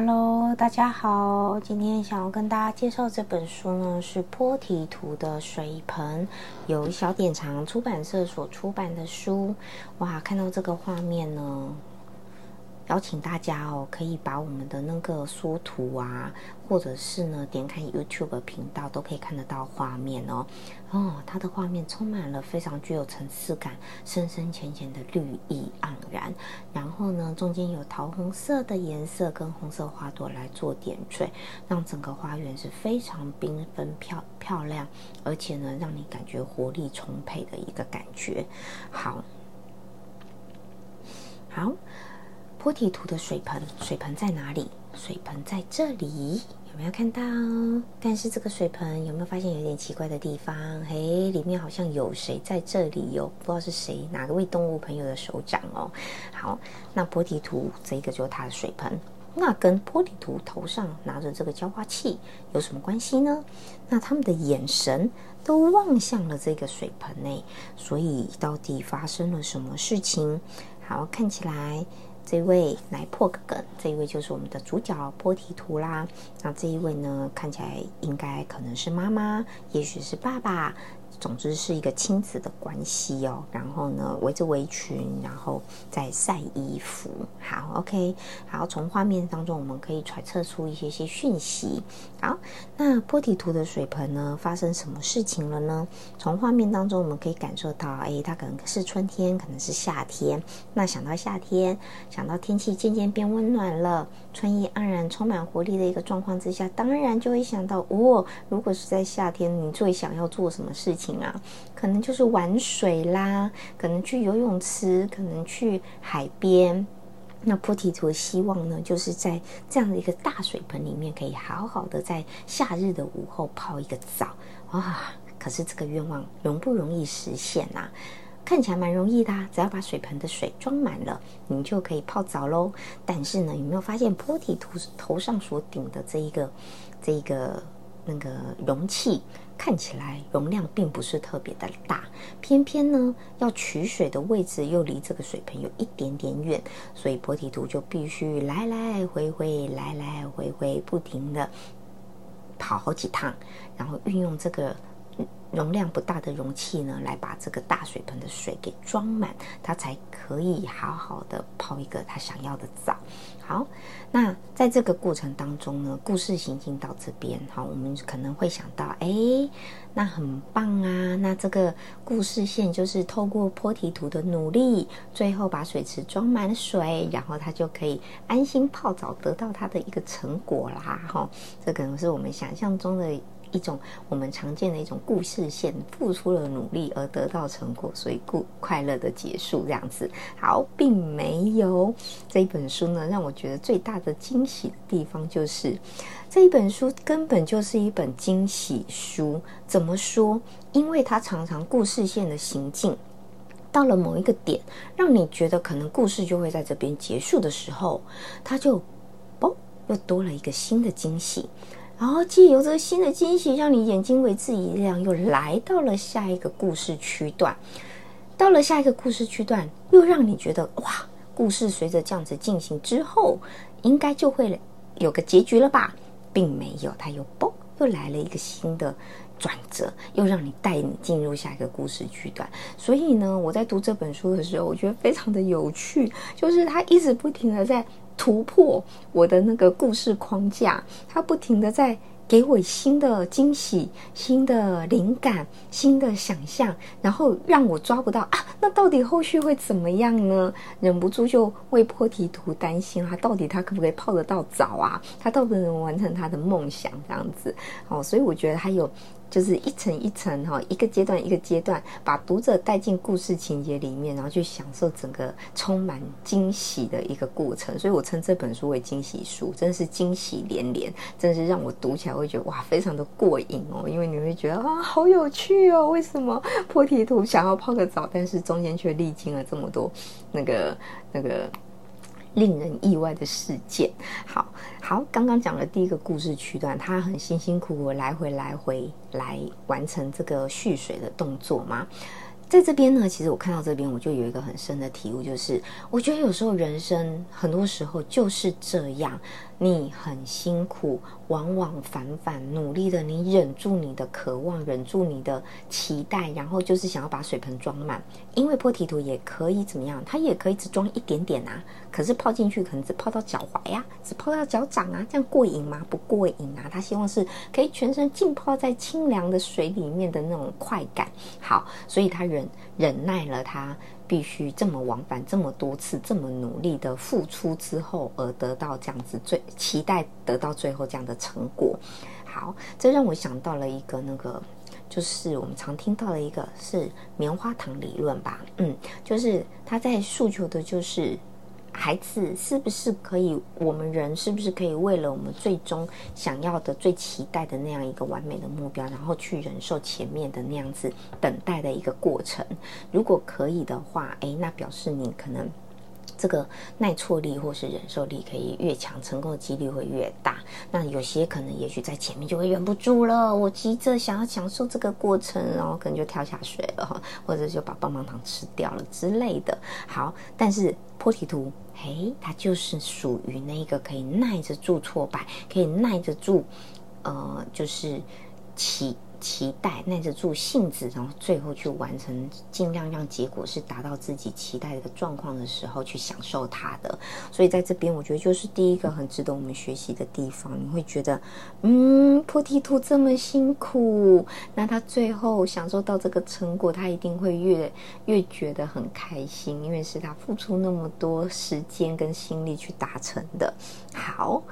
Hello，大家好，今天想要跟大家介绍这本书呢，是坡提图的水盆，由小典藏出版社所出版的书。哇，看到这个画面呢。邀请大家哦，可以把我们的那个缩图啊，或者是呢点开 YouTube 频道，都可以看得到画面哦。哦，它的画面充满了非常具有层次感、深深浅浅的绿意盎然。然后呢，中间有桃红色的颜色跟红色花朵来做点缀，让整个花园是非常缤纷漂漂亮，而且呢，让你感觉活力充沛的一个感觉。好，好。坡提图的水盆，水盆在哪里？水盆在这里，有没有看到？但是这个水盆有没有发现有点奇怪的地方？嘿，里面好像有谁在这里哟？不知道是谁，哪个位动物朋友的手掌哦？好，那坡提图这个就是它的水盆，那跟坡提图头上拿着这个浇花器有什么关系呢？那他们的眼神都望向了这个水盆内，所以到底发生了什么事情？好，看起来。这位来破个梗，这一位就是我们的主角波提图啦。那这一位呢，看起来应该可能是妈妈，也许是爸爸。总之是一个亲子的关系哦，然后呢围着围裙，然后再晒衣服。好，OK，好，从画面当中我们可以揣测出一些些讯息。好，那波提图的水盆呢，发生什么事情了呢？从画面当中我们可以感受到，哎，它可能是春天，可能是夏天。那想到夏天，想到天气渐渐变温暖了，春意盎然、充满活力的一个状况之下，当然就会想到，哦，如果是在夏天，你最想要做什么事情？啊，可能就是玩水啦，可能去游泳池，可能去海边。那菩提图希望呢，就是在这样的一个大水盆里面，可以好好的在夏日的午后泡一个澡啊。可是这个愿望容不容易实现呐？看起来蛮容易的，只要把水盆的水装满了，你就可以泡澡喽。但是呢，有没有发现菩提图头上所顶的这一个，这一个？那个容器看起来容量并不是特别的大，偏偏呢要取水的位置又离这个水盆有一点点远，所以波体图就必须来来回回、来来回回不停的跑好几趟，然后运用这个。容量不大的容器呢，来把这个大水盆的水给装满，它才可以好好的泡一个他想要的澡。好，那在这个过程当中呢，故事行进到这边，好，我们可能会想到，哎，那很棒啊，那这个故事线就是透过坡提图的努力，最后把水池装满水，然后他就可以安心泡澡，得到他的一个成果啦。哈，这可能是我们想象中的。一种我们常见的一种故事线，付出了努力而得到成果，所以故快乐的结束这样子。好，并没有这一本书呢，让我觉得最大的惊喜的地方就是这一本书根本就是一本惊喜书。怎么说？因为它常常故事线的行进到了某一个点，让你觉得可能故事就会在这边结束的时候，它就哦又多了一个新的惊喜。然后借由这个新的惊喜，让你眼睛为之一亮，又来到了下一个故事区段。到了下一个故事区段，又让你觉得哇，故事随着这样子进行之后，应该就会有个结局了吧？并没有，它又嘣，又来了一个新的转折，又让你带你进入下一个故事区段。所以呢，我在读这本书的时候，我觉得非常的有趣，就是它一直不停的在。突破我的那个故事框架，它不停的在给我新的惊喜、新的灵感、新的想象，然后让我抓不到啊，那到底后续会怎么样呢？忍不住就为破题图担心啊，到底他可不可以泡得到澡啊？他到底能完成他的梦想这样子？哦，所以我觉得他有就是一层一层哈，一个阶段一个阶段，把读者带进故事情节里面，然后去享受整个充满惊喜的一个过程。所以我称这本书为惊喜书，真的是惊喜连连，真的是让我读起来会觉得哇，非常的过瘾哦。因为你会觉得啊，好有趣哦，为什么破题图想要泡个澡，但是中间却历经了这么多那个那个。令人意外的事件，好好，刚刚讲了第一个故事区段，他很辛辛苦苦来回来回来完成这个蓄水的动作嘛。在这边呢，其实我看到这边，我就有一个很深的体悟，就是我觉得有时候人生很多时候就是这样，你很辛苦，往往反反努力的，你忍住你的渴望，忍住你的期待，然后就是想要把水盆装满，因为破体图也可以怎么样，它也可以只装一点点啊，可是泡进去可能只泡到脚踝呀，只泡到脚掌啊，这样过瘾吗？不过瘾啊，他希望是可以全身浸泡在清凉的水里面的那种快感。好，所以他忍。忍耐了，他必须这么往返这么多次，这么努力的付出之后，而得到这样子最期待得到最后这样的成果。好，这让我想到了一个那个，就是我们常听到的一个是棉花糖理论吧？嗯，就是他在诉求的就是。孩子是不是可以？我们人是不是可以为了我们最终想要的、最期待的那样一个完美的目标，然后去忍受前面的那样子等待的一个过程？如果可以的话，诶，那表示你可能。这个耐挫力或是忍受力可以越强，成功的几率会越大。那有些可能也许在前面就会忍不住了，我急着想要享受这个过程，然后可能就跳下水了，或者就把棒棒糖吃掉了之类的。好，但是破题图，嘿，它就是属于那个可以耐得住挫败，可以耐得住，呃，就是起。期待耐得住性子，然后最后去完成，尽量让结果是达到自己期待的状况的时候去享受它的。所以在这边，我觉得就是第一个很值得我们学习的地方。你会觉得，嗯，菩提图这么辛苦，那他最后享受到这个成果，他一定会越越觉得很开心，因为是他付出那么多时间跟心力去达成的。好。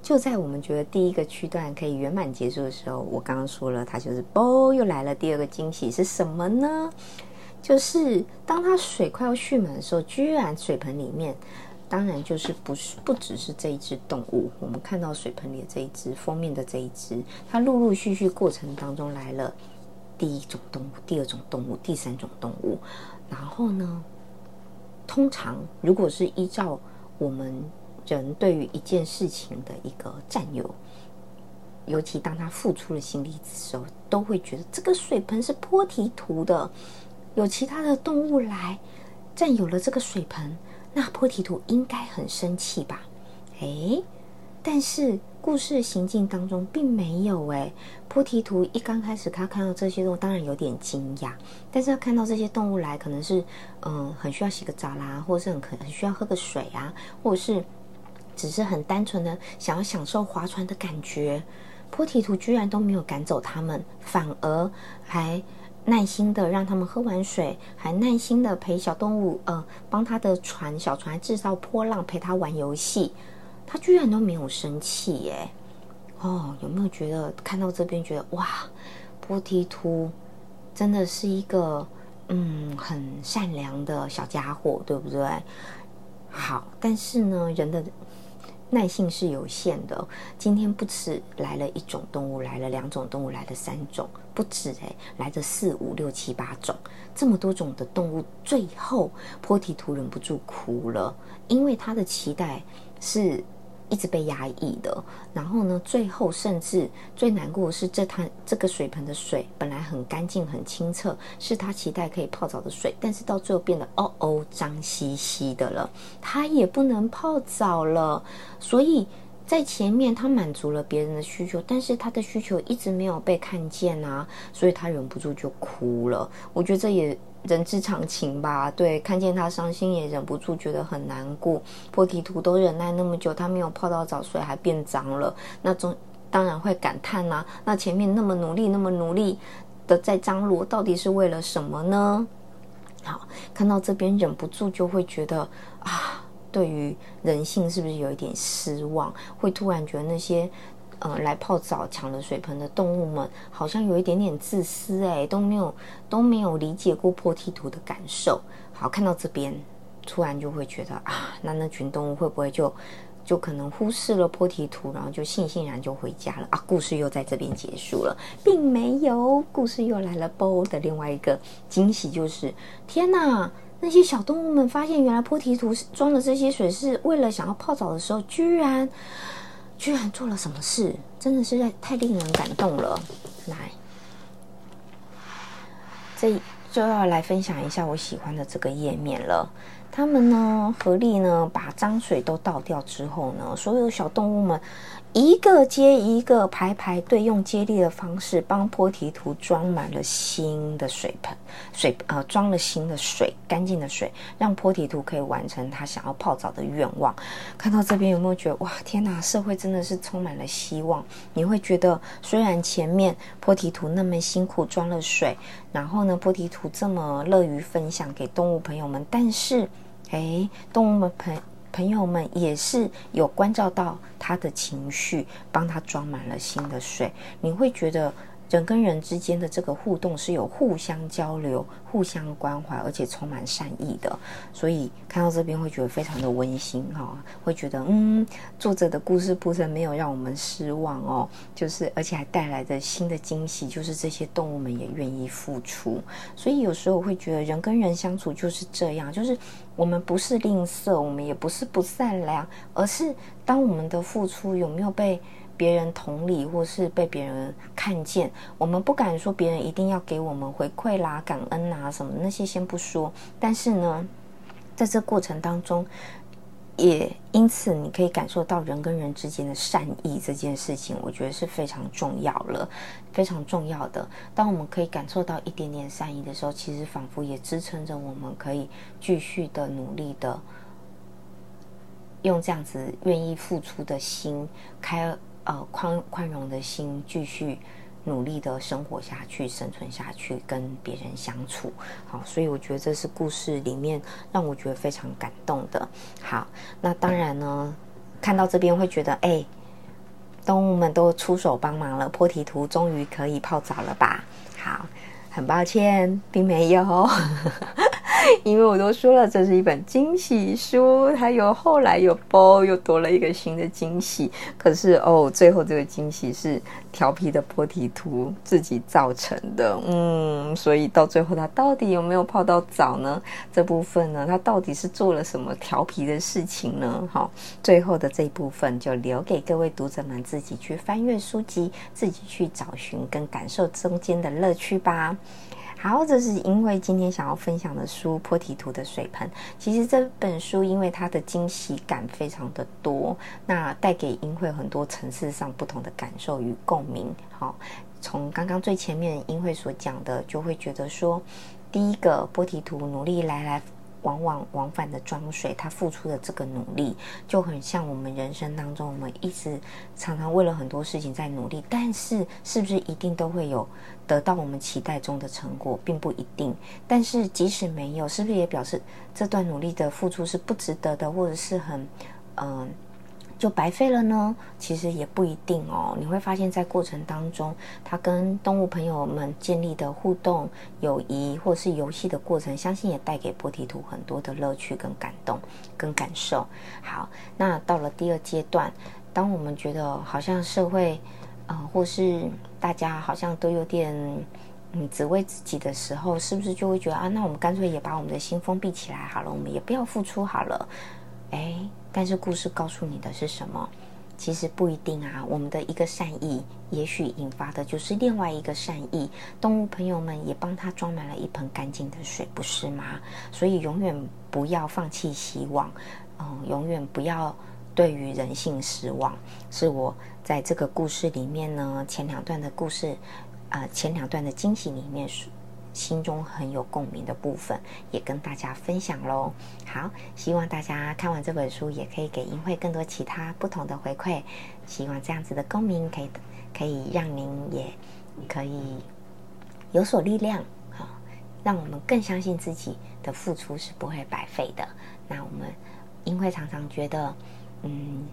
就在我们觉得第一个区段可以圆满结束的时候，我刚刚说了，它就是啵，又来了第二个惊喜是什么呢？就是当它水快要蓄满的时候，居然水盆里面，当然就是不是不只是这一只动物，我们看到水盆里的这一只封面的这一只，它陆陆续续过程当中来了第一种动物、第二种动物、第三种动物，然后呢，通常如果是依照我们。人对于一件事情的一个占有，尤其当他付出了心力的时候，都会觉得这个水盆是坡提图的。有其他的动物来占有了这个水盆，那坡提图应该很生气吧？诶，但是故事行进当中并没有诶。坡提图一刚开始他看到这些动物，当然有点惊讶，但是他看到这些动物来，可能是嗯很需要洗个澡啦，或者是很可能需要喝个水啊，或者是。只是很单纯的想要享受划船的感觉，坡提图居然都没有赶走他们，反而还耐心的让他们喝完水，还耐心的陪小动物，呃，帮他的船小船制造波浪，陪他玩游戏，他居然都没有生气耶！哦，有没有觉得看到这边觉得哇，波提图真的是一个嗯很善良的小家伙，对不对？好，但是呢，人的。耐性是有限的。今天不止来了一种动物，来了两种动物，来了三种，不止诶，来着四五六七八种，这么多种的动物，最后坡提图忍不住哭了，因为他的期待是。一直被压抑的，然后呢，最后甚至最难过的是，这滩这个水盆的水本来很干净、很清澈，是他期待可以泡澡的水，但是到最后变得哦哦脏兮兮的了，他也不能泡澡了。所以在前面他满足了别人的需求，但是他的需求一直没有被看见啊，所以他忍不住就哭了。我觉得这也。人之常情吧，对，看见他伤心也忍不住觉得很难过。破题图都忍耐那么久，他没有泡到澡，水还变脏了，那种当然会感叹呐。那前面那么努力，那么努力的在张罗，到底是为了什么呢？好，看到这边忍不住就会觉得啊，对于人性是不是有一点失望？会突然觉得那些呃来泡澡抢了水盆的动物们，好像有一点点自私哎，都没有都没有理解过破梯图的感受。好，看到这边，突然就会觉得啊，那那群动物会不会就就可能忽视了破梯图，然后就悻悻然就回家了啊？故事又在这边结束了，并没有，故事又来了。波的另外一个惊喜就是，天哪！那些小动物们发现，原来坡提图装的这些水是为了想要泡澡的时候，居然居然做了什么事？真的是在太令人感动了。来，这就要来分享一下我喜欢的这个页面了。他们呢，合力呢，把脏水都倒掉之后呢，所有小动物们。一个接一个排排队，用接力的方式帮坡提图装满了新的水盆，水呃装了新的水，干净的水，让坡提图可以完成他想要泡澡的愿望。看到这边有没有觉得哇天哪，社会真的是充满了希望？你会觉得虽然前面坡提图那么辛苦装了水，然后呢坡提图这么乐于分享给动物朋友们，但是哎，动物们朋。朋友们也是有关照到他的情绪，帮他装满了新的水。你会觉得人跟人之间的这个互动是有互相交流、互相关怀，而且充满善意的。所以看到这边会觉得非常的温馨哈，会觉得嗯，作者的故事铺陈没有让我们失望哦，就是而且还带来的新的惊喜，就是这些动物们也愿意付出。所以有时候会觉得人跟人相处就是这样，就是。我们不是吝啬，我们也不是不善良，而是当我们的付出有没有被别人同理，或是被别人看见，我们不敢说别人一定要给我们回馈啦、感恩啊什么那些先不说，但是呢，在这过程当中。也因此，你可以感受到人跟人之间的善意这件事情，我觉得是非常重要了，非常重要的。当我们可以感受到一点点善意的时候，其实仿佛也支撑着我们可以继续的努力的，用这样子愿意付出的心，开呃宽宽容的心，继续。努力的生活下去，生存下去，跟别人相处，好，所以我觉得这是故事里面让我觉得非常感动的。好，那当然呢，看到这边会觉得，哎，动物们都出手帮忙了，坡提图终于可以泡澡了吧？好，很抱歉，并没有。因为我都说了，这是一本惊喜书，还有后来有包又多了一个新的惊喜。可是哦，最后这个惊喜是调皮的波提图自己造成的，嗯，所以到最后他到底有没有泡到澡呢？这部分呢，他到底是做了什么调皮的事情呢？好，最后的这一部分就留给各位读者们自己去翻阅书籍，自己去找寻跟感受中间的乐趣吧。好，这是因为今天想要分享的书《坡提图的水盆》。其实这本书因为它的惊喜感非常的多，那带给英慧很多层次上不同的感受与共鸣。好，从刚刚最前面英慧所讲的，就会觉得说，第一个波提图努力来来。往往往返的装水，他付出的这个努力就很像我们人生当中，我们一直常常为了很多事情在努力，但是是不是一定都会有得到我们期待中的成果，并不一定。但是即使没有，是不是也表示这段努力的付出是不值得的，或者是很嗯？就白费了呢？其实也不一定哦。你会发现在过程当中，他跟动物朋友们建立的互动、友谊或是游戏的过程，相信也带给波提图很多的乐趣跟感动跟感受。好，那到了第二阶段，当我们觉得好像社会，呃，或是大家好像都有点嗯只为自己的时候，是不是就会觉得啊，那我们干脆也把我们的心封闭起来好了，我们也不要付出好了。哎，但是故事告诉你的是什么？其实不一定啊。我们的一个善意，也许引发的就是另外一个善意。动物朋友们也帮他装满了一盆干净的水，不是吗？所以永远不要放弃希望，嗯，永远不要对于人性失望。是我在这个故事里面呢，前两段的故事，呃，前两段的惊喜里面心中很有共鸣的部分，也跟大家分享喽。好，希望大家看完这本书，也可以给英惠更多其他不同的回馈。希望这样子的共鸣，可以可以让您也可以有所力量，好，让我们更相信自己的付出是不会白费的。那我们英惠常常觉得，嗯，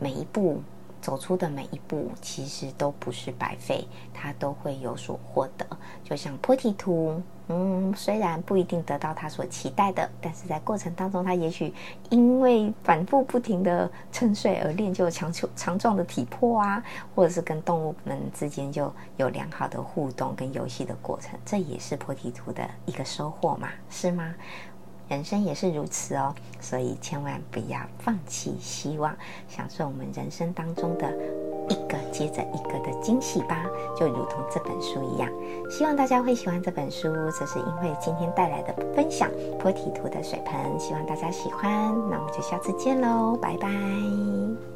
每一步。走出的每一步其实都不是白费，他都会有所获得。就像坡提图，嗯，虽然不一定得到他所期待的，但是在过程当中，他也许因为反复不停的沉睡而练就强强强壮的体魄啊，或者是跟动物们之间就有良好的互动跟游戏的过程，这也是坡提图的一个收获嘛，是吗？人生也是如此哦，所以千万不要放弃希望，享受我们人生当中的一个接着一个的惊喜吧，就如同这本书一样。希望大家会喜欢这本书，这是因为今天带来的分享——坡体图的水盆，希望大家喜欢。那我们就下次见喽，拜拜。